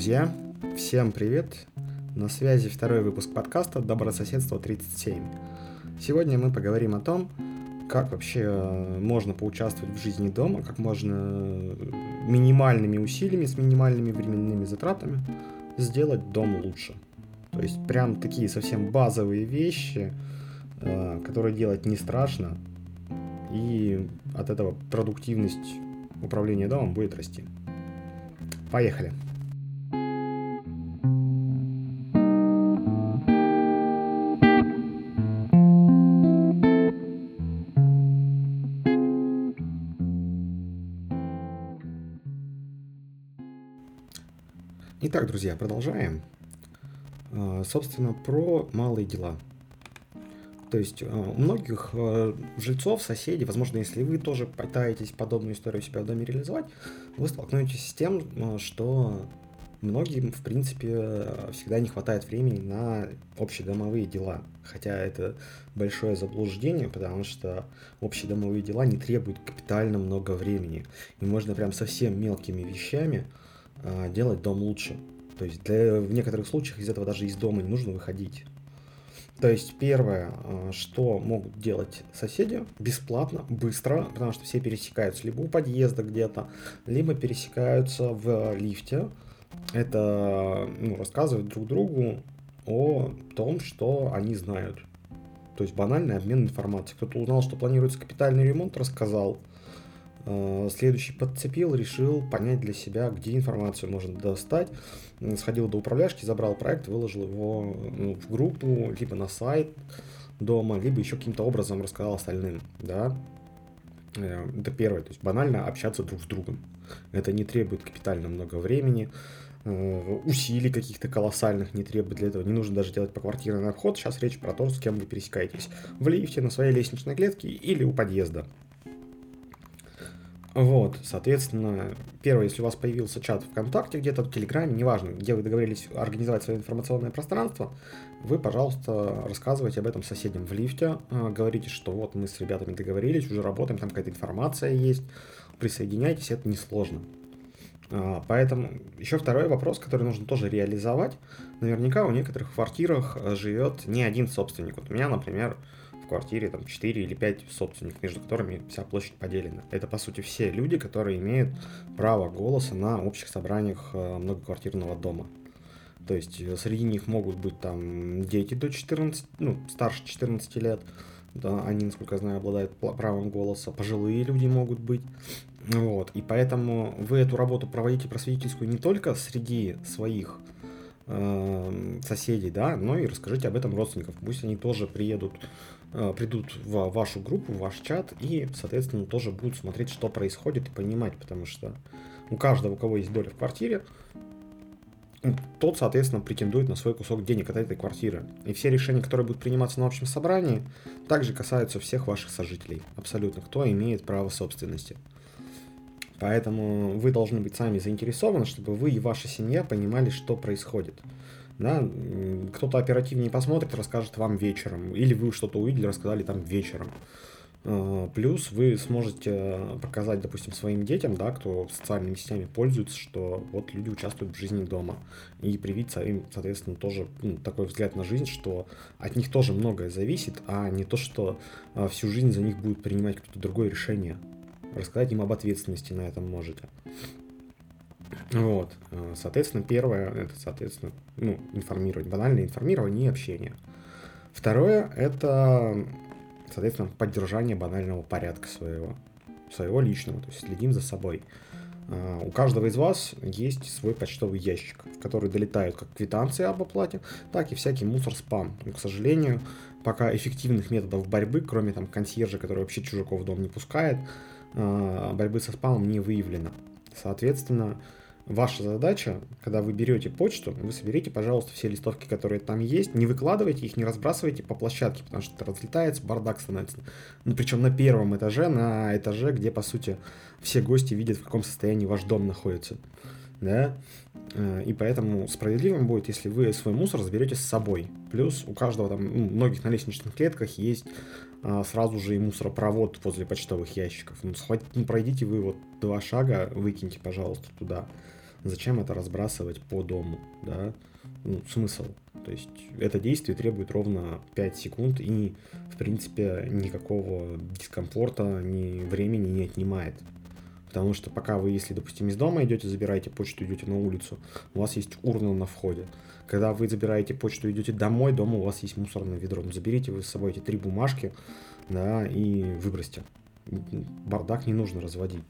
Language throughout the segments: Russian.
Друзья, всем привет! На связи второй выпуск подкаста «Добрососедство 37». Сегодня мы поговорим о том, как вообще э, можно поучаствовать в жизни дома, как можно минимальными усилиями, с минимальными временными затратами сделать дом лучше. То есть прям такие совсем базовые вещи, э, которые делать не страшно, и от этого продуктивность управления домом будет расти. Поехали! Итак, друзья, продолжаем. А, собственно, про малые дела. То есть а, у многих а, жильцов, соседей, возможно, если вы тоже пытаетесь подобную историю себя в доме реализовать, вы столкнетесь с тем, что многим, в принципе, всегда не хватает времени на общедомовые дела. Хотя это большое заблуждение, потому что общедомовые дела не требуют капитально много времени. И можно прям совсем мелкими вещами делать дом лучше. То есть для, в некоторых случаях из этого даже из дома не нужно выходить. То есть первое, а, что могут делать соседи бесплатно, быстро, потому что все пересекаются либо у подъезда где-то, либо пересекаются в лифте. Это ну, рассказывать друг другу о том, что они знают. То есть банальный обмен информацией. Кто-то узнал, что планируется капитальный ремонт, рассказал. Э, следующий подцепил, решил понять для себя, где информацию можно достать. Сходил до управляшки, забрал проект, выложил его ну, в группу, либо на сайт дома, либо еще каким-то образом рассказал остальным. Да? Э, это первое, то есть банально общаться друг с другом. Это не требует капитально много времени, э, усилий каких-то колоссальных не требует для этого. Не нужно даже делать по квартирный обход. Сейчас речь про то, с кем вы пересекаетесь. В лифте, на своей лестничной клетке или у подъезда. Вот, соответственно, первое, если у вас появился чат ВКонтакте где-то, в Телеграме, неважно, где вы договорились организовать свое информационное пространство, вы, пожалуйста, рассказывайте об этом соседям в лифте, а, говорите, что вот мы с ребятами договорились, уже работаем, там какая-то информация есть, присоединяйтесь, это несложно. А, поэтому еще второй вопрос, который нужно тоже реализовать. Наверняка у некоторых квартирах живет не один собственник. Вот у меня, например, квартире там 4 или 5 собственников, между которыми вся площадь поделена. Это, по сути, все люди, которые имеют право голоса на общих собраниях э, многоквартирного дома. То есть э, среди них могут быть там дети до 14, ну, старше 14 лет, да, они, насколько я знаю, обладают правом голоса, пожилые люди могут быть. Вот, и поэтому вы эту работу проводите просветительскую не только среди своих э, соседей, да, но и расскажите об этом родственникам. Пусть они тоже приедут придут в вашу группу, в ваш чат и, соответственно, тоже будут смотреть, что происходит и понимать, потому что у каждого, у кого есть доля в квартире, тот, соответственно, претендует на свой кусок денег от этой квартиры. И все решения, которые будут приниматься на общем собрании, также касаются всех ваших сожителей. Абсолютно. Кто имеет право собственности. Поэтому вы должны быть сами заинтересованы, чтобы вы и ваша семья понимали, что происходит. Да? Кто-то оперативнее посмотрит, расскажет вам вечером. Или вы что-то увидели, рассказали там вечером. А, плюс вы сможете показать, допустим, своим детям, да, кто социальными сетями пользуется, что вот люди участвуют в жизни дома. И привить им, соответственно, тоже ну, такой взгляд на жизнь, что от них тоже многое зависит, а не то, что а, всю жизнь за них будет принимать кто-то другое решение. Рассказать им об ответственности на этом можете. Вот. Э, соответственно, первое, это, соответственно, ну, информировать, банальное информирование и общение. Второе, это, соответственно, поддержание банального порядка своего, своего личного, то есть следим за собой. Э, у каждого из вас есть свой почтовый ящик, в который долетают как квитанции об оплате, так и всякий мусор-спам. Но, к сожалению, пока эффективных методов борьбы, кроме там консьержа, который вообще чужаков в дом не пускает, э, борьбы со спамом не выявлено. Соответственно, Ваша задача, когда вы берете почту, вы соберите, пожалуйста, все листовки, которые там есть, не выкладывайте их, не разбрасывайте по площадке, потому что это разлетается, бардак становится. Ну, причем на первом этаже, на этаже, где, по сути, все гости видят, в каком состоянии ваш дом находится. Да? Э, и поэтому справедливым будет, если вы свой мусор заберете с собой. Плюс у каждого там, ну, многих на лестничных клетках есть а, сразу же и мусоропровод возле почтовых ящиков. Ну, схватите, ну, пройдите вы вот два шага, выкиньте, пожалуйста, туда. зачем это разбрасывать по дому, да? Ну, смысл. То есть это действие требует ровно 5 секунд и, в принципе, никакого дискомфорта, ни времени не отнимает. Потому что пока вы, если, допустим, из дома идете, забираете почту, идете на улицу, у вас есть урна на входе. Когда вы забираете почту, идете домой, дома у вас есть мусорное ведро. Ну, заберите вы с собой эти три бумажки, да, и выбросьте. Бардак не нужно разводить.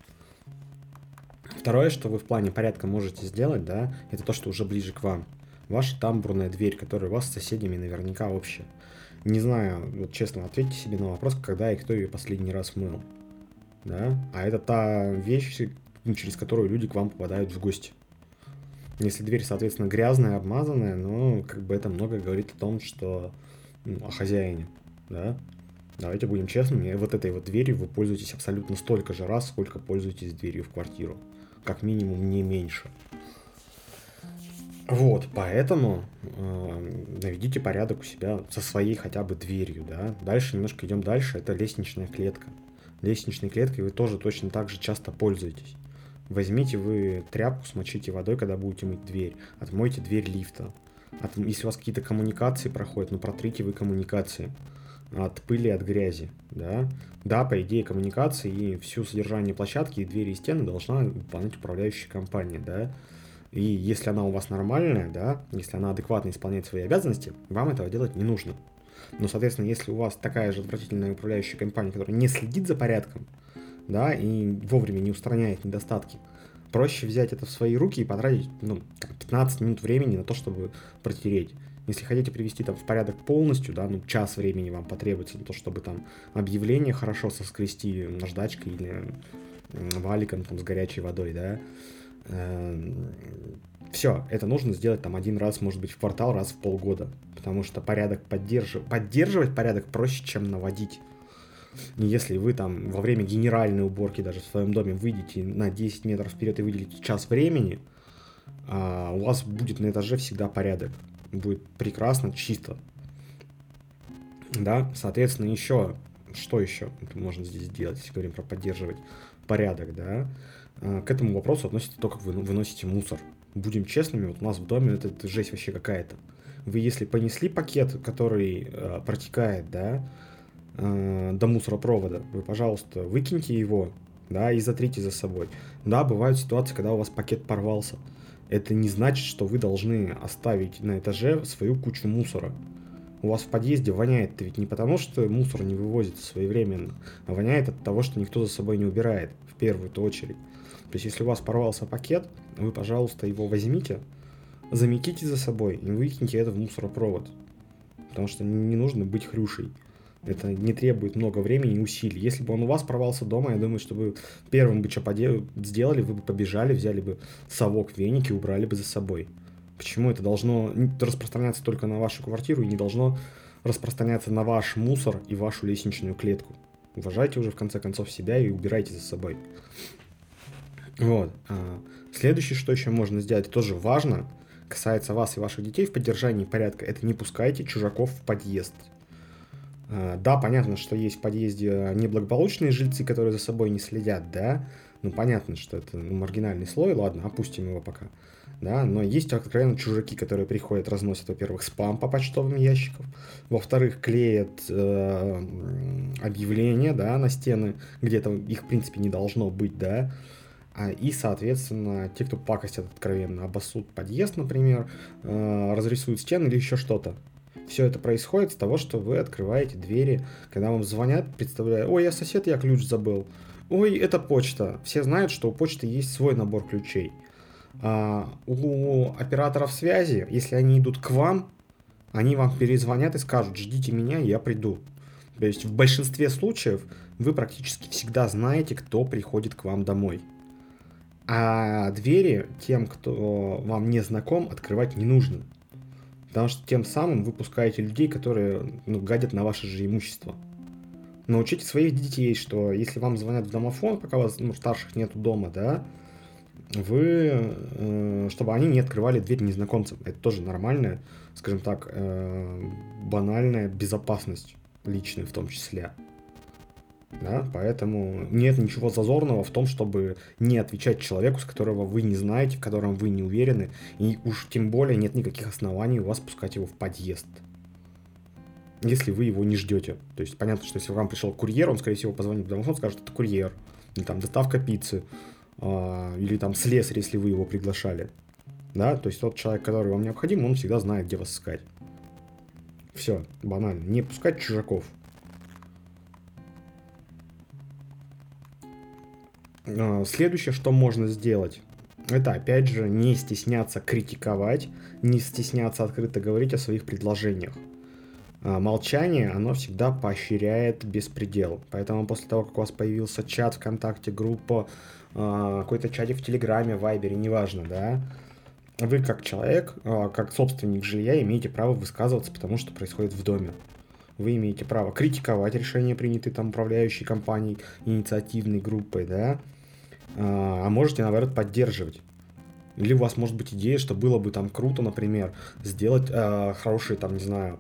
Второе, что вы в плане порядка можете сделать, да, это то, что уже ближе к вам. Ваша тамбурная дверь, которая у вас с соседями наверняка общая. Не знаю, вот честно, ответьте себе на вопрос, когда и кто ее последний раз мыл да, а это та вещь, ну, через которую люди к вам попадают в гости. Если дверь, соответственно, грязная, обмазанная, ну, как бы это много говорит о том, что ну, о хозяине, да. Давайте будем честными, вот этой вот дверью вы пользуетесь абсолютно столько же раз, сколько пользуетесь дверью в квартиру. Как минимум не меньше. Вот, поэтому э, наведите порядок у себя со своей хотя бы дверью, да. Дальше немножко идем дальше, это лестничная клетка лестничной клеткой вы тоже точно так же часто пользуетесь. Возьмите вы тряпку, смочите водой, когда будете мыть дверь. Отмойте дверь лифта. От, если у вас какие-то коммуникации проходят, ну протрите вы коммуникации от пыли, от грязи, да. Да, по идее, коммуникации и всю содержание площадки, и двери, и стены должна выполнять управляющая компания, да. И если она у вас нормальная, да, если она адекватно исполняет свои обязанности, вам этого делать не нужно. Но, соответственно, если у вас такая же отвратительная управляющая компания, которая не следит за порядком, да, и вовремя не устраняет недостатки, проще взять это в свои руки и потратить ну, 15 минут времени на то, чтобы протереть. Если хотите привести там в порядок полностью, да, ну час времени вам потребуется на то, чтобы там объявление хорошо соскрести наждачкой или валиком там с горячей водой, да, все, это нужно сделать там один раз, может быть, в квартал, раз в полгода. Потому что порядок поддерживать, поддерживать порядок проще, чем наводить. Если вы там во время генеральной уборки даже в своем доме выйдете на 10 метров вперед и выделите час времени, а, у вас будет на этаже всегда порядок. Будет прекрасно, чисто. Да, соответственно, еще, что еще можно здесь сделать, если говорим про поддерживать порядок, да, к этому вопросу относится то, как вы выносите мусор будем честными, вот у нас в доме это, это жесть вообще какая-то. Вы если понесли пакет, который э, протекает, да, э, до мусоропровода, вы, пожалуйста, выкиньте его, да, и затрите за собой. Да, бывают ситуации, когда у вас пакет порвался. Это не значит, что вы должны оставить на этаже свою кучу мусора. У вас в подъезде воняет ведь не потому, что мусор не вывозится своевременно, а воняет от того, что никто за собой не убирает, в первую очередь. То есть, если у вас порвался пакет, вы, пожалуйста, его возьмите, заметите за собой и выкиньте это в мусоропровод. Потому что не нужно быть хрюшей. Это не требует много времени и усилий. Если бы он у вас порвался дома, я думаю, что вы первым бы что сделали, вы бы побежали, взяли бы совок, веник и убрали бы за собой. Почему это должно распространяться только на вашу квартиру и не должно распространяться на ваш мусор и вашу лестничную клетку? Уважайте уже в конце концов себя и убирайте за собой. Вот. А, следующее, что еще можно сделать, тоже важно, касается вас и ваших детей в поддержании порядка, это не пускайте чужаков в подъезд. А, да, понятно, что есть в подъезде неблагополучные жильцы, которые за собой не следят, да, ну понятно, что это ну, маргинальный слой, ладно, опустим его пока, да, но есть откровенно чужаки, которые приходят, разносят, во-первых, спам по почтовым ящикам, во-вторых, клеят э, объявления, да, на стены, где-то их, в принципе, не должно быть, да, и, соответственно, те, кто пакостят откровенно, обоссут подъезд, например, э, разрисуют стены или еще что-то. Все это происходит с того, что вы открываете двери, когда вам звонят, представляя, ой, я сосед, я ключ забыл. Ой, это почта. Все знают, что у почты есть свой набор ключей. А у операторов связи, если они идут к вам, они вам перезвонят и скажут, ждите меня, я приду. То есть в большинстве случаев вы практически всегда знаете, кто приходит к вам домой. А двери тем, кто вам не знаком, открывать не нужно. Потому что тем самым вы пускаете людей, которые ну, гадят на ваше же имущество. Научите своих детей, что если вам звонят в домофон, пока вас ну, старших нету дома, да, вы, э, чтобы они не открывали дверь незнакомцам. Это тоже нормальная, скажем так, э, банальная безопасность личная в том числе. Да? Поэтому нет ничего зазорного в том, чтобы не отвечать человеку, с которого вы не знаете, в котором вы не уверены, и уж тем более нет никаких оснований у вас пускать его в подъезд. Если вы его не ждете. То есть понятно, что если вам пришел курьер, он, скорее всего, позвонит потому что он скажет, это курьер. Или там доставка пиццы. А, или там слесарь, если вы его приглашали. Да, то есть тот человек, который вам необходим, он всегда знает, где вас искать. Все, банально. Не пускать чужаков. Следующее, что можно сделать, это опять же не стесняться критиковать, не стесняться открыто говорить о своих предложениях. А, молчание, оно всегда поощряет беспредел. Поэтому после того, как у вас появился чат ВКонтакте, группа, а, какой-то чатик в Телеграме, Вайбере, неважно, да, вы как человек, как собственник жилья имеете право высказываться, потому что происходит в доме. Вы имеете право критиковать решения, принятые там управляющей компанией, инициативной группой, да, а, а можете, наоборот, поддерживать. Или у вас может быть идея, что было бы там круто, например, сделать э, хорошие, там, не знаю,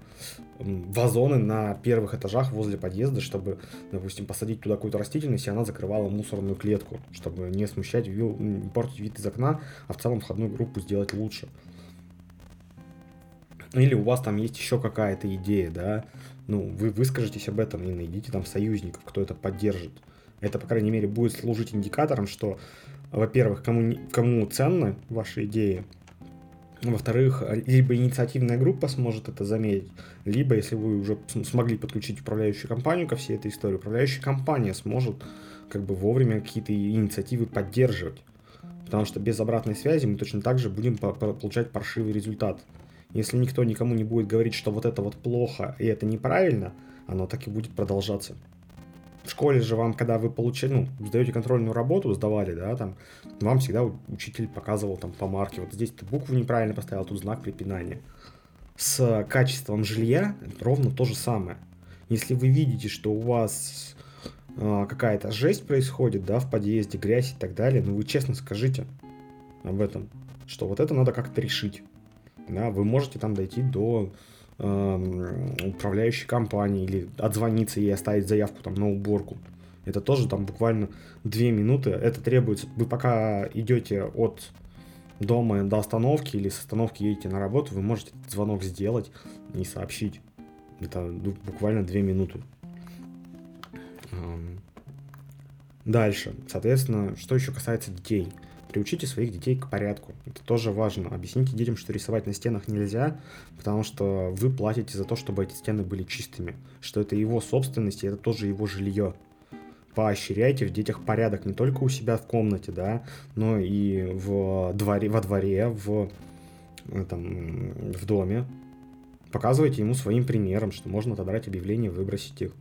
вазоны на первых этажах возле подъезда, чтобы, допустим, посадить туда какую-то растительность, и она закрывала мусорную клетку, чтобы не смущать, не портить вид из окна, а в целом входную группу сделать лучше. Или у вас там есть еще какая-то идея, да, ну, вы выскажетесь об этом и найдите там союзников, кто это поддержит. Это, по крайней мере, будет служить индикатором, что, во-первых, кому, кому ценны ваши идеи, во-вторых, либо инициативная группа сможет это заметить, либо, если вы уже смогли подключить управляющую компанию ко всей этой истории, управляющая компания сможет как бы вовремя какие-то инициативы поддерживать. Потому что без обратной связи мы точно так же будем получать паршивый результат. Если никто никому не будет говорить, что вот это вот плохо и это неправильно, оно так и будет продолжаться. В школе же вам, когда вы получили, ну, сдаете контрольную работу, сдавали, да, там, вам всегда учитель показывал там по марке, вот здесь ты букву неправильно поставил, тут знак препинания. С качеством жилья ровно то же самое. Если вы видите, что у вас э, какая-то жесть происходит, да, в подъезде, грязь и так далее, ну вы честно скажите об этом, что вот это надо как-то решить. Да, вы можете там дойти до управляющей компании или отзвониться и оставить заявку там на уборку. Это тоже там буквально две минуты. Это требуется. Вы пока идете от дома до остановки или с остановки едете на работу, вы можете этот звонок сделать и сообщить. Это буквально две минуты. Эм, дальше. Соответственно, что еще касается детей. Приучите своих детей к порядку. Это тоже важно. Объясните детям, что рисовать на стенах нельзя, потому что вы платите за то, чтобы эти стены были чистыми. Что это его собственность, и это тоже его жилье. Поощряйте в детях порядок не только у себя в комнате, да, но и в дворе, во дворе, в, там, в доме. Показывайте ему своим примером, что можно отобрать объявления, выбросить их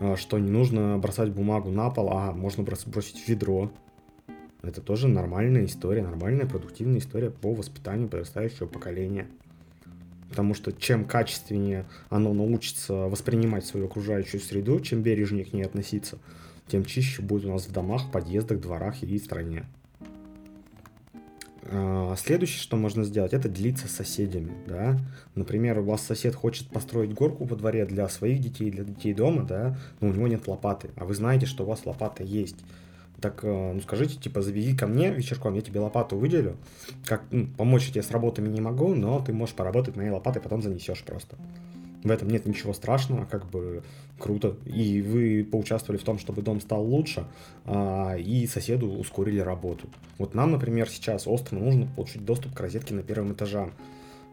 э, что не нужно бросать бумагу на пол, а можно бросить в ведро. Это тоже нормальная история, нормальная продуктивная история по воспитанию подрастающего поколения. Потому что чем качественнее оно научится воспринимать свою окружающую среду, чем бережнее к ней относиться, тем чище будет у нас в домах, подъездах, дворах и стране. А, следующее, что можно сделать, это делиться с соседями. Да? Например, у вас сосед хочет построить горку во дворе для своих детей, для детей дома, да, но у него нет лопаты, а вы знаете, что у вас лопата есть так, э, ну скажите, типа, завези ко мне вечерком, я тебе лопату выделю. Как, ну, помочь тебе с работами не могу, но ты можешь поработать моей лопатой, потом занесешь просто. В этом нет ничего страшного, как бы круто. И вы поучаствовали в том, чтобы дом стал лучше, а, и соседу ускорили работу. Вот нам, например, сейчас остро нужно получить доступ к розетке на первом этаже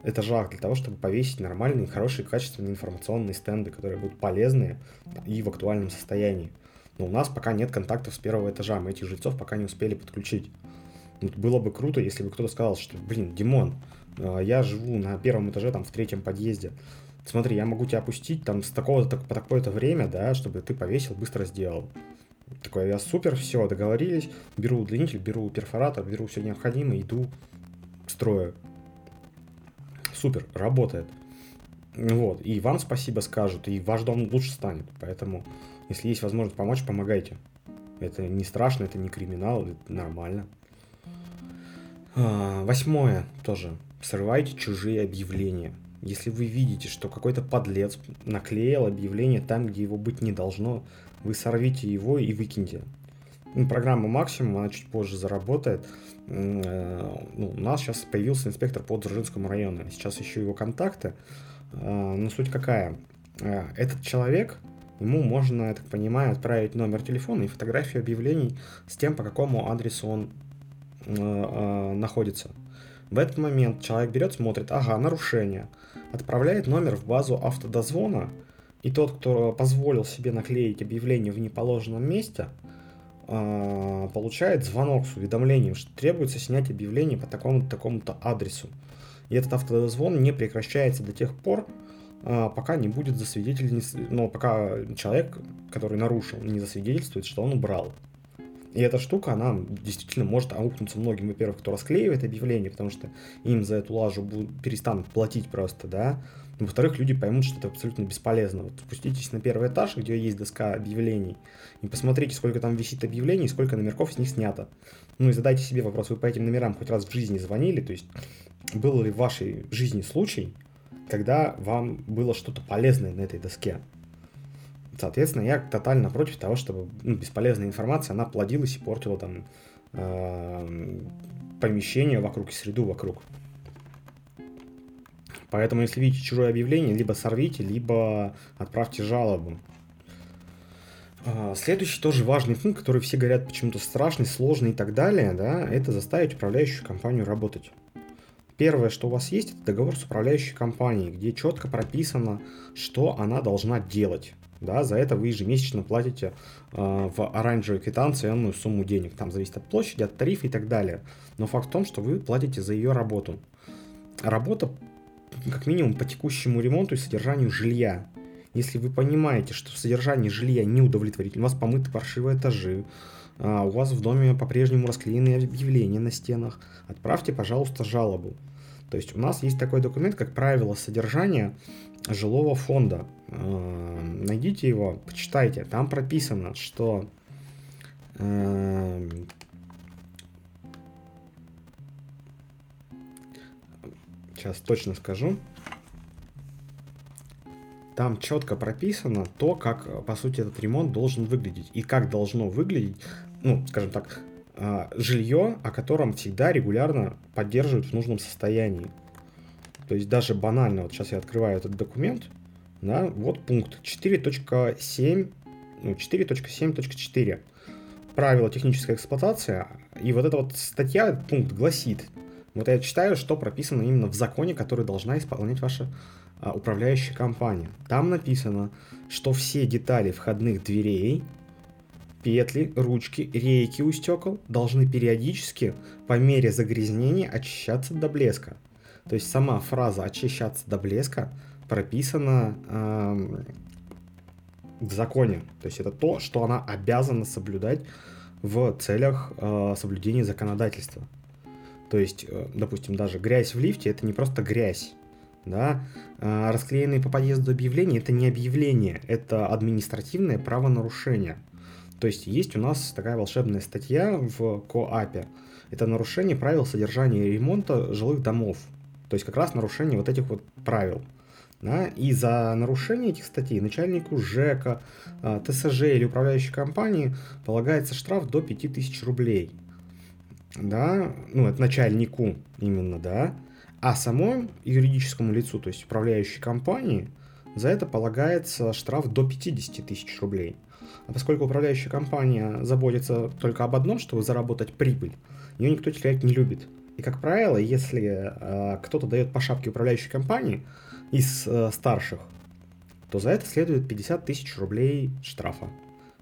этажах для того, чтобы повесить нормальные, хорошие, качественные информационные стенды, которые будут полезные и в актуальном состоянии. Но у нас пока нет контактов с первого этажа, мы этих жильцов пока не успели подключить. Было бы круто, если бы кто-то сказал, что, блин, Димон, а, я живу на первом этаже, там, в третьем подъезде. Смотри, я могу тебя опустить там с такого-то по такое-то время, да, чтобы ты повесил, быстро сделал. Такое, я супер, все, договорились, беру удлинитель, беру перфоратор, беру все необходимое, иду, строю. Супер, работает. Вот, и вам спасибо скажут, и ваш дом лучше станет, поэтому если есть возможность помочь, помогайте. Это не страшно, это не криминал, это нормально. А, восьмое тоже. Срывайте чужие объявления. если вы видите, что какой-то подлец наклеил объявление там, где его быть не должно, вы сорвите его и выкиньте. Ну, программа максимум, она чуть позже заработает. Э, ну, у нас сейчас появился инспектор по Дзержинскому району. Сейчас еще его контакты. Э, но суть какая? Э, этот человек, ему можно, я так понимаю, отправить номер телефона и фотографию объявлений с тем, по какому адресу он находится. В этот момент человек берет, смотрит, ага, нарушение, отправляет номер в базу автодозвона, и тот, кто позволил себе наклеить объявление в неположенном месте – а, получает звонок с уведомлением, что требуется снять объявление по такому-то такому-то адресу. И этот автозвон не прекращается до тех пор, пока не будет засвидетельствовать, но пока человек, который нарушил, не засвидетельствует, что он убрал. И эта штука, она действительно может аукнуться многим, во-первых, кто расклеивает объявление, потому что им за эту лажу будут, перестанут платить просто, да, во-вторых, люди поймут, что это абсолютно бесполезно. Вот спуститесь на первый этаж, где есть доска объявлений, и посмотрите, сколько там висит объявлений, сколько номерков с них снято. Ну и задайте себе вопрос, вы по этим номерам хоть раз в жизни звонили, то есть был ли в вашей жизни случай, когда вам было что-то полезное на этой доске? Соответственно, я тотально против того, чтобы ну, бесполезная информация, она плодилась и портила там э, помещение вокруг и среду вокруг. Поэтому, если видите чужое объявление, либо сорвите, либо отправьте жалобу. А, следующий тоже важный пункт, который все говорят почему-то страшный, сложный и так далее, да, это заставить управляющую компанию работать. Первое, что у вас есть, это договор с управляющей компанией, где четко прописано, что она должна делать. Да, за это вы ежемесячно платите э, в оранжевой квитанции энную сумму денег. Там зависит от площади, от тарифа и так далее. Но факт в том, что вы платите за ее работу. Работа как минимум по текущему ремонту и содержанию жилья. Если вы понимаете, что содержание жилья не удовлетворительно, у вас помыты паршивые этажи, а у вас в доме по-прежнему расклеены объявления на стенах, отправьте, пожалуйста, жалобу. То есть у нас есть такой документ, как правило содержания жилого фонда. А, найдите его, почитайте. Там прописано, что а, сейчас точно скажу. Там четко прописано то, как, по сути, этот ремонт должен выглядеть. И как должно выглядеть, ну, скажем так, жилье, о котором всегда регулярно поддерживают в нужном состоянии. То есть даже банально, вот сейчас я открываю этот документ, да, вот пункт 4.7, ну, 4.7.4. Правила технической эксплуатации. И вот эта вот статья, пункт гласит, вот я читаю, что прописано именно в законе, который должна исполнять ваша а, управляющая компания. Там написано, что все детали входных дверей, петли, ручки, рейки у стекол должны периодически по мере загрязнения очищаться до блеска. То есть сама фраза «очищаться до блеска» прописана э, в законе. То есть это то, что она обязана соблюдать в целях э, соблюдения законодательства. То есть, э, допустим, даже грязь в лифте это не просто грязь. Да? А расклеенные по подъезду объявления это не объявление, это административное правонарушение. То есть есть у нас такая волшебная статья в КОАПе. Это нарушение правил содержания и ремонта жилых домов. То есть как раз нарушение вот этих вот правил. Да? И за нарушение этих статей начальнику ЖЭКа, а, ТСЖ или управляющей компании полагается штраф до 5000 рублей да, ну, это начальнику именно, да, а самому юридическому лицу, то есть управляющей компании, за это полагается штраф до 50 тысяч рублей. А поскольку управляющая компания заботится только об одном, чтобы заработать прибыль, ее никто терять не любит. И, как правило, если э, кто-то дает по шапке управляющей компании из э, старших, то за это следует 50 тысяч рублей штрафа.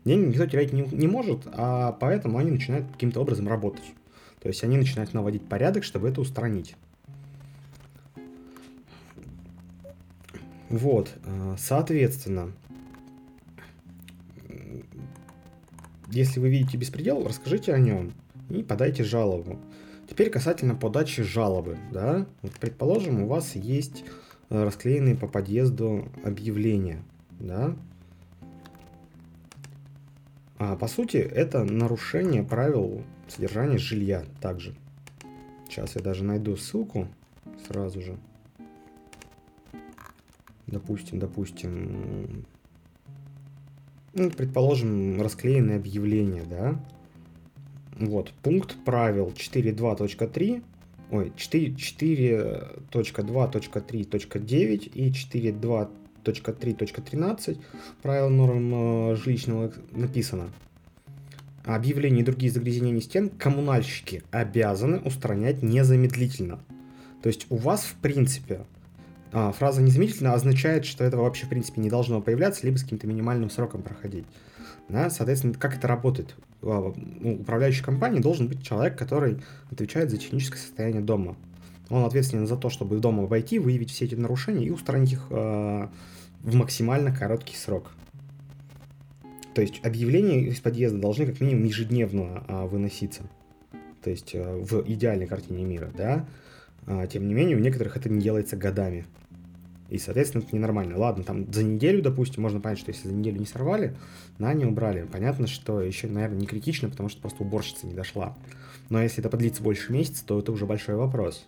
Деньги никто терять не, не может, а поэтому они начинают каким-то образом работать. То есть они начинают наводить порядок, чтобы это устранить. Вот, э, соответственно, если вы видите беспредел, расскажите о нем и подайте жалобу. Теперь касательно подачи жалобы, да, вот предположим, у вас есть э, расклеенные по подъезду объявления, да, а по сути это нарушение правил содержание жилья также. Сейчас я даже найду ссылку сразу же. Допустим, допустим, ну, предположим, расклеенное объявление, да, вот, пункт правил 4.2.3, ой, 4.2.3.9 и 4.2.3.13 правил норм э, жилищного написано. Объявления и другие загрязнения стен коммунальщики обязаны устранять незамедлительно. То есть у вас, в принципе, а, фраза незамедлительно означает, что этого вообще, в принципе, не должно появляться, либо с каким-то минимальным сроком проходить. Да, соответственно, как это работает? А, ну, управляющей компании должен быть человек, который отвечает за техническое состояние дома. Он ответственен за то, чтобы дома войти, выявить все эти нарушения и устранить их э, в максимально короткий срок. То есть объявления из подъезда должны как минимум ежедневно э, выноситься. То есть э, в идеальной картине мира, да. Тем не менее, у некоторых это не делается годами. И, соответственно, это ненормально. Ладно, там за неделю, допустим, можно понять, что если за неделю не сорвали, на не убрали. Понятно, что еще, наверное, не критично, потому что просто уборщица не дошла. Но если это подлится больше месяца, то это уже большой вопрос.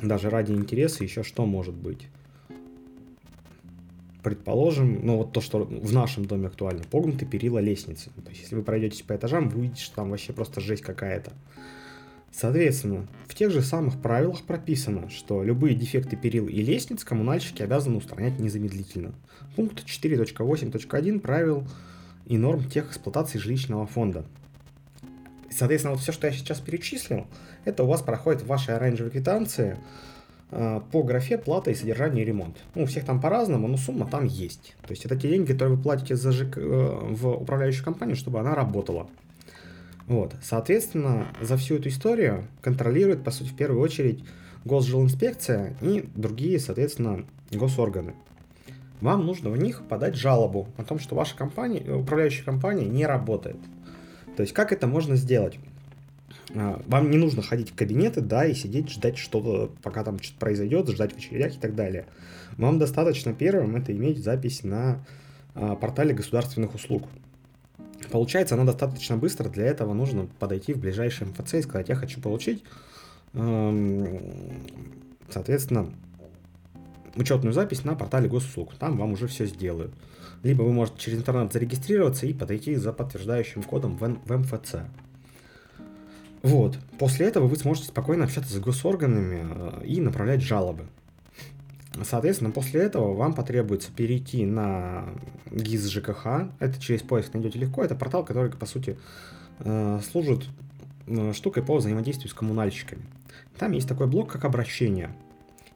Даже ради интереса еще что может быть? Предположим, ну вот то, что в нашем доме актуально, погнуты перила лестницы. То есть, если вы пройдетесь по этажам, вы увидите, что там вообще просто жесть какая-то. Соответственно, в тех же самых правилах прописано, что любые дефекты перил и лестниц коммунальщики обязаны устранять незамедлительно. Пункт 4.8.1 правил и норм тех эксплуатации жилищного фонда. Соответственно, вот все, что я сейчас перечислил, это у вас проходит в вашей оранжевой квитанции э, по графе плата и содержание и ремонт. Ну, у всех там по-разному, но сумма там есть. То есть это те деньги, которые вы платите за ЖК, э, в управляющую компанию, чтобы она работала. Вот. Соответственно, за всю эту историю контролирует, по сути, в первую очередь госжилинспекция и другие, соответственно, госорганы. Вам нужно в них подать жалобу о том, что ваша компания, управляющая компания не работает. То есть, как это можно сделать? А, вам не нужно ходить в кабинеты, да, и сидеть, ждать что-то, пока там что-то произойдет, ждать в очередях и так далее. Вам достаточно первым это иметь запись на а, портале государственных услуг. Получается, оно достаточно быстро, для этого нужно подойти в ближайший МФЦ и сказать, я хочу получить, эм, соответственно, учетную запись на портале госуслуг. Там вам уже все сделают. Либо вы можете через интернет зарегистрироваться и подойти за подтверждающим кодом в, в МФЦ. Вот. После этого вы сможете спокойно общаться с госорганами э, и направлять жалобы. Соответственно, после этого вам потребуется перейти на ГИС ЖКХ. Это через поиск найдете легко. Это портал, который, по сути, э, служит э, штукой по взаимодействию с коммунальщиками. Там есть такой блок, как обращение.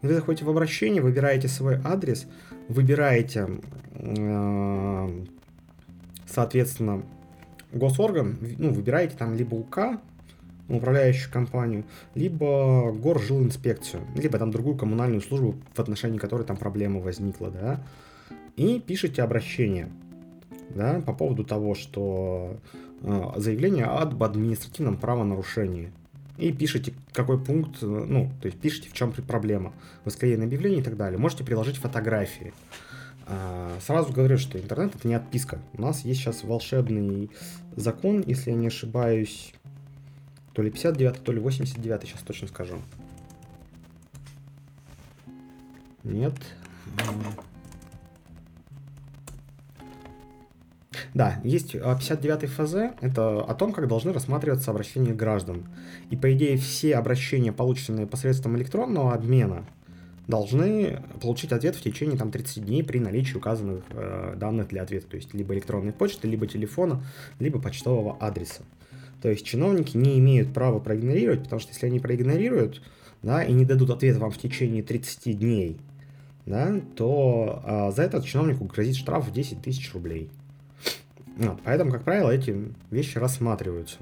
Вы заходите в обращение, выбираете свой адрес, выбираете, э, соответственно, госорган, ну, выбираете там либо УК, управляющую компанию, либо горжилинспекцию, либо там другую коммунальную службу, в отношении которой там проблема возникла, да, и пишите обращение, да, по поводу того, что э, заявление об административном правонарушении. И пишите, какой пункт, ну, то есть пишите, в чем проблема, восклеенное объявление и так далее. Можете приложить фотографии. А, сразу говорю, что интернет это не отписка. У нас есть сейчас волшебный закон, если я не ошибаюсь, то ли 59, то ли 89, сейчас точно скажу. Нет. Да, есть 59-й ФЗ, это о том, как должны рассматриваться обращения граждан. И по идее все обращения, полученные посредством электронного обмена, должны получить ответ в течение там, 30 дней при наличии указанных э, данных для ответа, то есть либо электронной почты, либо телефона, либо почтового адреса. То есть чиновники не имеют права проигнорировать, потому что если они проигнорируют, да, и не дадут ответ вам в течение 30 дней, да, то а, за это чиновнику грозит штраф в 10 тысяч рублей. Вот, поэтому, как правило, эти вещи рассматриваются.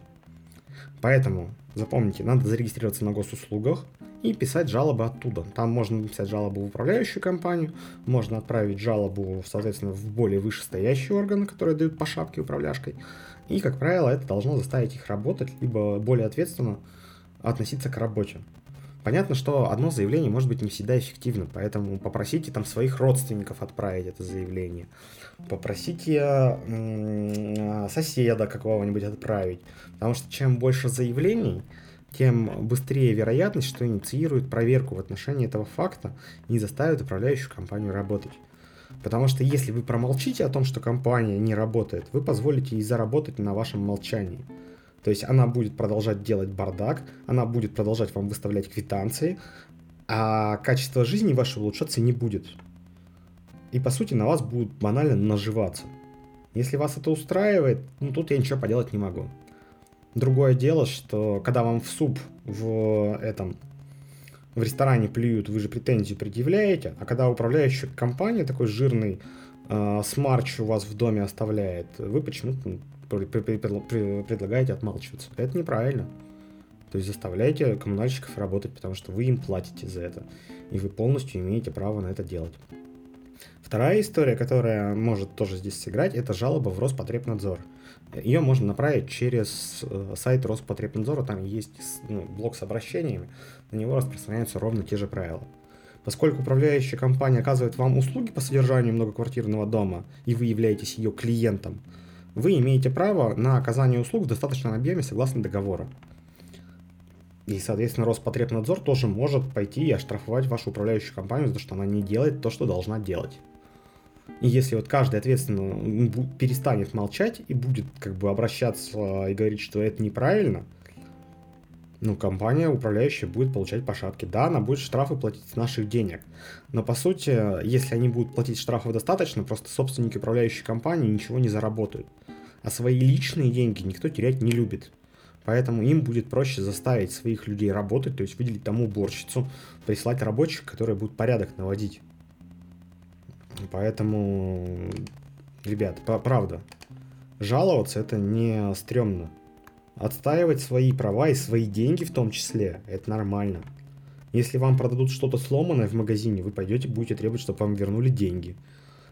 Поэтому, запомните, надо зарегистрироваться на госуслугах и писать жалобы оттуда. Там можно написать жалобу в управляющую компанию, можно отправить жалобу, соответственно, в более вышестоящие органы, которые дают по шапке управляшкой, и, как правило, это должно заставить их работать, либо более ответственно относиться к работе. Понятно, что одно заявление может быть не всегда эффективно, поэтому попросите там своих родственников отправить это заявление. Попросите соседа какого-нибудь отправить. Потому что чем больше заявлений, тем быстрее вероятность, что инициирует проверку в отношении этого факта и заставит управляющую компанию работать. Потому что если вы промолчите о том, что компания не работает, вы позволите ей заработать на вашем молчании. То есть она будет продолжать делать бардак, она будет продолжать вам выставлять квитанции, а качество жизни вашего улучшаться не будет. И по сути на вас будут банально наживаться. Если вас это устраивает, ну тут я ничего поделать не могу. Другое дело, что когда вам в суп в этом в ресторане плюют, вы же претензии предъявляете, а когда управляющая компания такой жирный э, смарч у вас в доме оставляет, вы почему-то предлагаете отмалчиваться. Это неправильно. То есть заставляйте коммунальщиков работать, потому что вы им платите за это. И вы полностью имеете право на это делать. Вторая история, которая может тоже здесь сыграть, это жалоба в Роспотребнадзор. Ее можно направить через э, сайт Роспотребнадзора, там есть ну, блок с обращениями, на него распространяются ровно те же правила. Поскольку управляющая компания оказывает вам услуги по содержанию многоквартирного дома, и вы являетесь ее клиентом, вы имеете право на оказание услуг в достаточном объеме согласно договора. И, соответственно, Роспотребнадзор тоже может пойти и оштрафовать вашу управляющую компанию за то, что она не делает то, что должна делать. И если вот каждый ответственно перестанет молчать и будет как бы обращаться и говорить, что это неправильно, ну, компания управляющая будет получать по шапке. Да, она будет штрафы платить с наших денег. Но, по сути, если они будут платить штрафов достаточно, просто собственники управляющей компании ничего не заработают. А свои личные деньги никто терять не любит. Поэтому им будет проще заставить своих людей работать, то есть выделить тому уборщицу, прислать рабочих, которые будут порядок наводить. Поэтому, ребят, правда, жаловаться это не стрёмно. Отстаивать свои права и свои деньги в том числе, это нормально. Если вам продадут что-то сломанное в магазине, вы пойдете будете требовать, чтобы вам вернули деньги.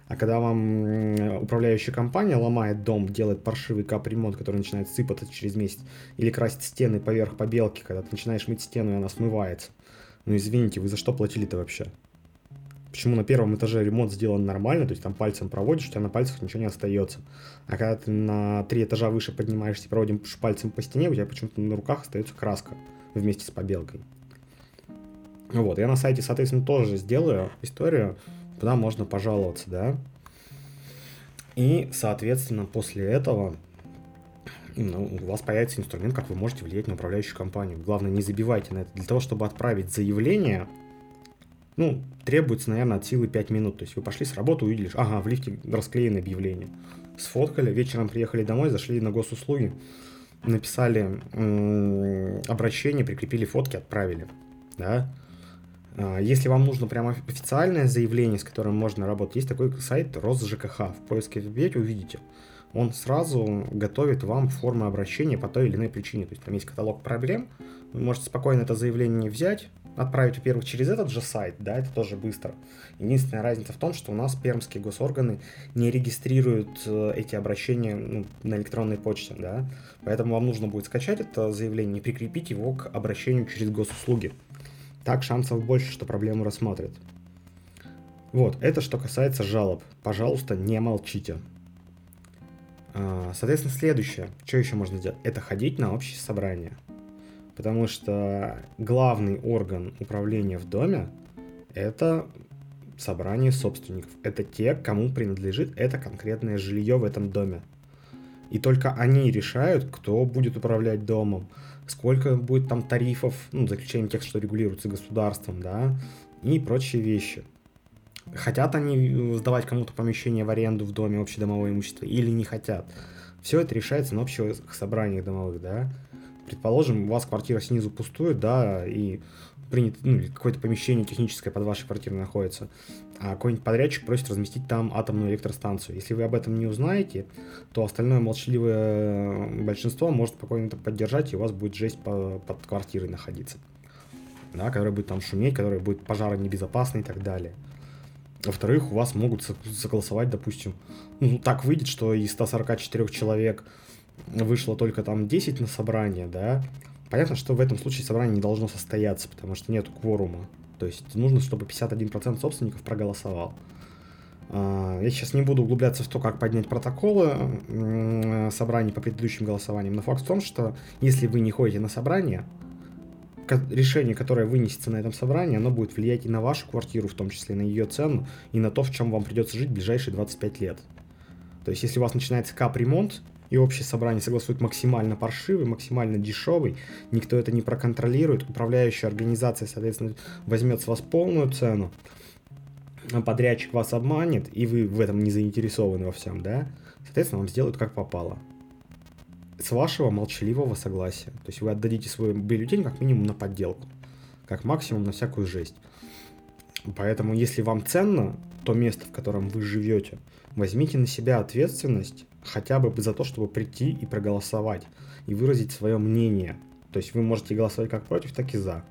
А когда вам управляющая компания ломает дом, делает паршивый капремонт, который начинает сыпаться через месяц, или красит стены поверх побелки, когда ты начинаешь мыть стену, и она смывается. Ну извините, вы за что платили-то вообще? Почему на первом этаже ремонт сделан нормально, то есть там пальцем проводишь, у тебя на пальцах ничего не остается. А когда ты на три этажа выше поднимаешься и проводишь пальцем по стене, у тебя почему-то на руках остается краска вместе с побелкой. Вот, я на сайте, соответственно, тоже сделаю историю, куда можно пожаловаться, да. И, соответственно, после этого ну, у вас появится инструмент, как вы можете влиять на управляющую компанию. Главное, не забивайте на это. Для того, чтобы отправить заявление, ну, требуется, наверное, от силы 5 минут. То есть вы пошли с работы, увидели, ага, в лифте расклеено объявление. Сфоткали, вечером приехали домой, зашли на госуслуги, написали обращение, прикрепили фотки, отправили. Да? А, если вам нужно прямо официальное заявление, с которым можно работать, есть такой сайт РосЖКХ. В поиске вбейте, увидите. Он сразу готовит вам формы обращения по той или иной причине. То есть там есть каталог проблем. Вы можете спокойно это заявление взять, отправить, во-первых, через этот же сайт, да, это тоже быстро. Единственная разница в том, что у нас пермские госорганы не регистрируют э, эти обращения ну, на электронной почте, да, поэтому вам нужно будет скачать это заявление и прикрепить его к обращению через госуслуги. Так шансов больше, что проблему рассмотрят. Вот, это что касается жалоб. Пожалуйста, не молчите. А, соответственно, следующее, что еще можно сделать, это ходить на общие собрания. Потому что главный орган управления в доме – это собрание собственников. Это те, кому принадлежит это конкретное жилье в этом доме. И только они решают, кто будет управлять домом, сколько будет там тарифов, ну, за тех, что регулируются государством, да, и прочие вещи. Хотят они сдавать кому-то помещение в аренду в доме общедомовое имущество или не хотят. Все это решается на общих собраниях домовых, да. Предположим, у вас квартира снизу пустует, да, и принято, ну, какое-то помещение техническое под вашей квартирой находится, а какой-нибудь подрядчик просит разместить там атомную электростанцию. Если вы об этом не узнаете, то остальное молчаливое большинство может спокойно это поддержать, и у вас будет жесть по, под квартирой находиться. Да, которая будет там шуметь, которая будет пожаронебезопасной и так далее. Во-вторых, у вас могут согласовать, допустим, ну, так выйдет, что из 144 человек вышло только там 10 на собрание, да, понятно, что в этом случае собрание не должно состояться, потому что нет кворума. То есть нужно, чтобы 51% собственников проголосовал. А, я сейчас не буду углубляться в то, как поднять протоколы собраний по предыдущим голосованиям, но факт в том, что если вы не ходите на собрание, решение, которое вынесется на этом собрании, оно будет влиять и на вашу квартиру, в том числе на ее цену, и на то, в чем вам придется жить в ближайшие 25 лет. То есть, если у вас начинается капремонт, и общее собрание согласует максимально паршивый, максимально дешевый, никто это не проконтролирует, управляющая организация, соответственно, возьмет с вас полную цену, а подрядчик вас обманет, и вы в этом не заинтересованы во всем, да, соответственно, вам сделают как попало. С вашего молчаливого согласия. То есть вы отдадите свой бюллетень как минимум на подделку, как максимум на всякую жесть. Поэтому, если вам ценно то место, в котором вы живете, возьмите на себя ответственность хотя бы за то, чтобы прийти и проголосовать, и выразить свое мнение. То есть вы можете голосовать как против, так и за.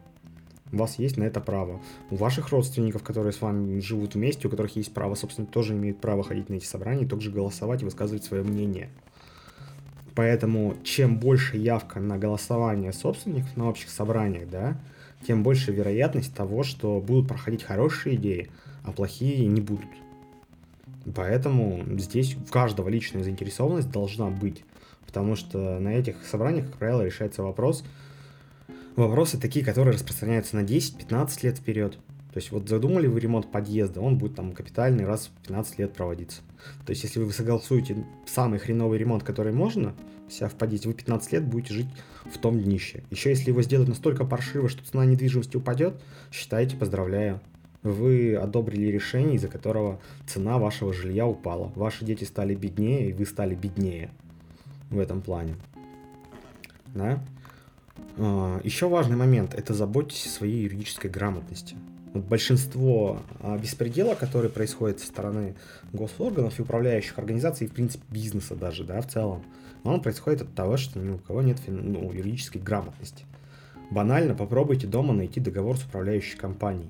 У вас есть на это право. У ваших родственников, которые с вами живут вместе, у которых есть право, собственно, тоже имеют право ходить на эти собрания также голосовать и высказывать свое мнение. Поэтому чем больше явка на голосование собственников на общих собраниях, да, тем больше вероятность того, что будут проходить хорошие идеи, а плохие не будут. Поэтому здесь у каждого личная заинтересованность должна быть. Потому что на этих собраниях, как правило, решается вопрос. Вопросы такие, которые распространяются на 10-15 лет вперед. То есть вот задумали вы ремонт подъезда, он будет там капитальный раз в 15 лет проводиться. То есть если вы согласуете самый хреновый ремонт, который можно, себя в подъезде, вы 15 лет будете жить в том днище. Еще если его сделать настолько паршиво, что цена недвижимости упадет, считайте, поздравляю, вы одобрили решение, из-за которого цена вашего жилья упала. Ваши дети стали беднее, и вы стали беднее в этом плане. Да? А, Еще важный момент – это заботьтесь о своей юридической грамотности. Вот большинство а, беспредела, который происходит со стороны госорганов и управляющих организаций, и, в принципе, бизнеса даже, да, в целом, он происходит от того, что ни у кого нет ну, юридической грамотности. Банально попробуйте дома найти договор с управляющей компанией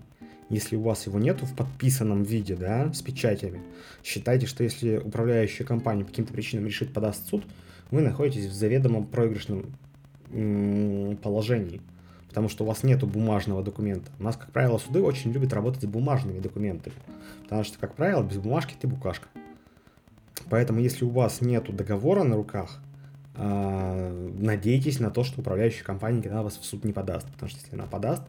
если у вас его нету в подписанном виде, да, с печатями, считайте, что если управляющая компания по каким-то причинам решит подаст в суд, вы находитесь в заведомо проигрышном положении, потому что у вас нету бумажного документа. У нас, как правило, суды очень любят работать с бумажными документами, потому что, как правило, без бумажки ты букашка. Поэтому, если у вас нету договора на руках, надейтесь на то, что управляющая компания никогда вас в суд не подаст, потому что если она подаст,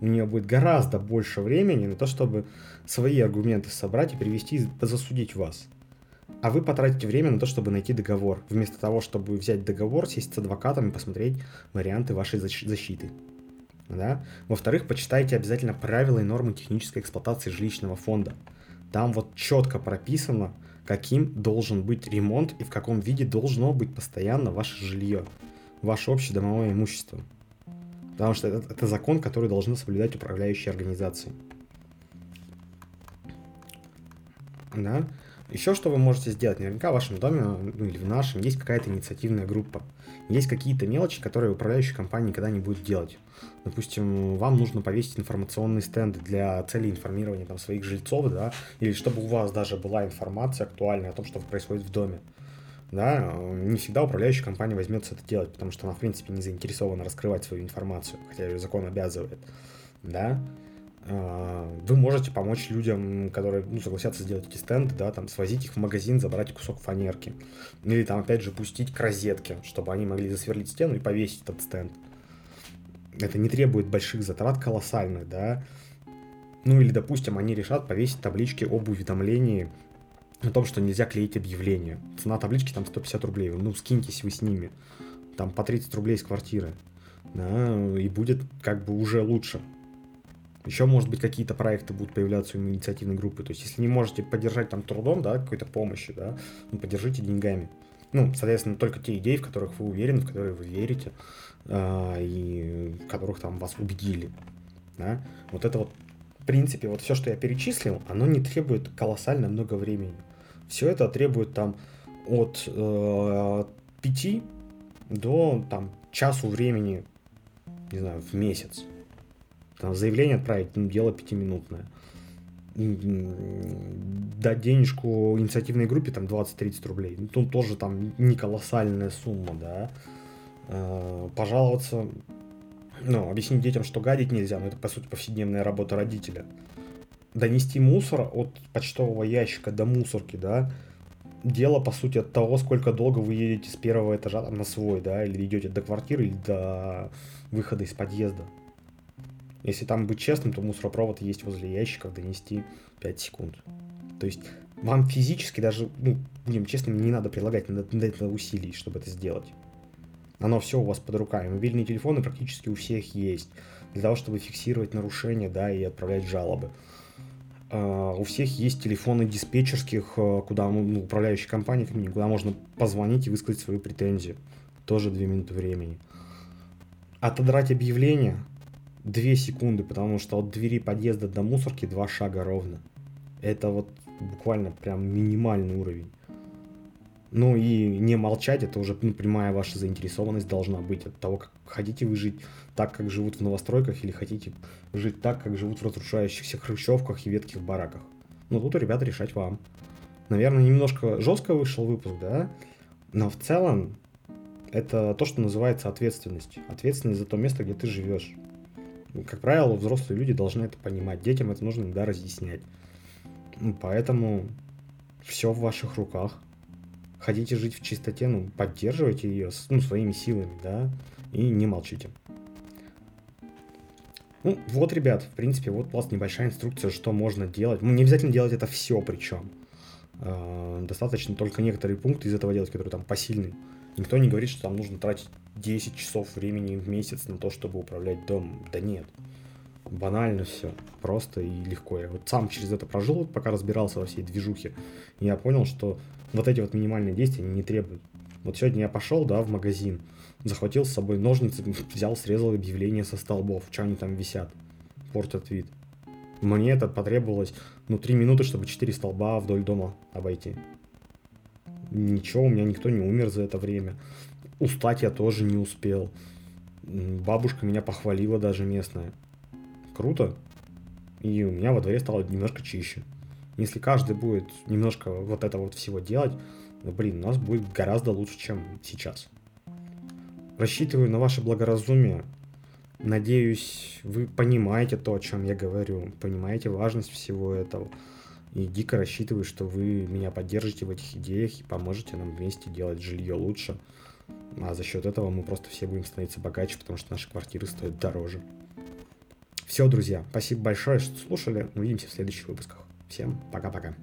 у нее будет гораздо больше времени на то, чтобы свои аргументы собрать и привести, и засудить вас. А вы потратите время на то, чтобы найти договор, вместо того, чтобы взять договор, сесть с адвокатом и посмотреть варианты вашей защиты. Да? Во-вторых, почитайте обязательно правила и нормы технической эксплуатации жилищного фонда. Там вот четко прописано, каким должен быть ремонт и в каком виде должно быть постоянно ваше жилье, ваше общедомовое имущество. Потому что это, это закон, который должны соблюдать управляющие организации. Да? Еще что вы можете сделать? Наверняка в вашем доме, ну или в нашем, есть какая-то инициативная группа. Есть какие-то мелочи, которые управляющая компания никогда не будет делать. Допустим, вам нужно повесить информационные стенды для цели информирования там, своих жильцов, да, или чтобы у вас даже была информация актуальная о том, что происходит в доме да, не всегда управляющая компания возьмется это делать, потому что она, в принципе, не заинтересована раскрывать свою информацию, хотя ее закон обязывает, да. А, вы можете помочь людям, которые ну, согласятся сделать эти стенды, да, там, свозить их в магазин, забрать кусок фанерки. Или там, опять же, пустить к розетке, чтобы они могли засверлить стену и повесить этот стенд. Это не требует больших затрат колоссальных, да. Ну или, допустим, они решат повесить таблички об уведомлении о том, что нельзя клеить объявления. Цена таблички там 150 рублей. Ну, скиньтесь вы с ними. Там по 30 рублей с квартиры. Да, и будет как бы уже лучше. Еще, может быть, какие-то проекты будут появляться у инициативной группы. То есть, если не можете поддержать там трудом, да, какой-то помощи, да, ну, поддержите деньгами. Ну, соответственно, только те идеи, в которых вы уверены, в которые вы верите, э, и в которых там вас убедили. Да? Вот это вот, в принципе, вот все, что я перечислил, оно не требует колоссально много времени. Все это требует там от э, 5 до там, часу времени, не знаю, в месяц. Там, заявление отправить, ну, дело пятиминутное. Дать денежку инициативной группе там 20-30 рублей. Ну, тоже там не колоссальная сумма, да. Э, пожаловаться, ну, объяснить детям, что гадить нельзя, но это, по сути, повседневная работа родителя донести мусор от почтового ящика до мусорки, да, дело, по сути, от того, сколько долго вы едете с первого этажа там, на свой, да, или идете до квартиры, или до выхода из подъезда. Если там быть честным, то мусоропровод есть возле ящиков донести 5 секунд. То есть вам физически даже, ну, будем честными, не надо прилагать на, на это усилий, чтобы это сделать. Оно все у вас под руками. Мобильные телефоны практически у всех есть. Для того, чтобы фиксировать нарушения, да, и отправлять жалобы. Uh, у всех есть телефоны диспетчерских, uh, куда ну, управляющие компании, куда можно позвонить и высказать свою претензию. Тоже 2 минуты времени. Отодрать объявление 2 секунды, потому что от двери подъезда до мусорки 2 шага ровно. Это вот буквально прям минимальный уровень. Ну и не молчать, это уже ну, прямая ваша заинтересованность должна быть от того, как хотите вы жить так, как живут в новостройках, или хотите жить так, как живут в разрушающихся хрущевках и ветких бараках. Ну тут, ребята, решать вам. Наверное, немножко жестко вышел выпуск, да? Но в целом это то, что называется ответственность. Ответственность за то место, где ты живешь. Как правило, взрослые люди должны это понимать. Детям это нужно иногда разъяснять. Поэтому все в ваших руках. Хотите жить в чистоте, ну, поддерживайте ее ну, своими силами, да, и не молчите. Ну, вот, ребят, в принципе, вот у вас небольшая инструкция, что можно делать. Ну, не обязательно делать это все причем. Э, достаточно только некоторые пункты из этого делать, которые там посильны. Никто не говорит, что там нужно тратить 10 часов времени в месяц на то, чтобы управлять домом. Да нет банально все, просто и легко. Я вот сам через это прожил, пока разбирался во всей движухе, и я понял, что вот эти вот минимальные действия не требуют. Вот сегодня я пошел, да, в магазин, захватил с собой ножницы, взял, срезал объявления со столбов, что они там висят, портят вид. Мне это потребовалось, ну, три минуты, чтобы четыре столба вдоль дома обойти. Ничего, у меня никто не умер за это время. Устать я тоже не успел. Бабушка меня похвалила даже местная круто, и у меня во дворе стало немножко чище. Если каждый будет немножко вот это вот всего делать, ну, блин, у нас будет гораздо лучше, чем сейчас. Рассчитываю на ваше благоразумие. Надеюсь, вы понимаете то, о чем я говорю, понимаете важность всего этого. И дико рассчитываю, что вы меня поддержите в этих идеях и поможете нам вместе делать жилье лучше. А за счет этого мы просто все будем становиться богаче, потому что наши квартиры стоят дороже. Все, друзья, спасибо большое, что слушали. Увидимся в следующих выпусках. Всем пока-пока.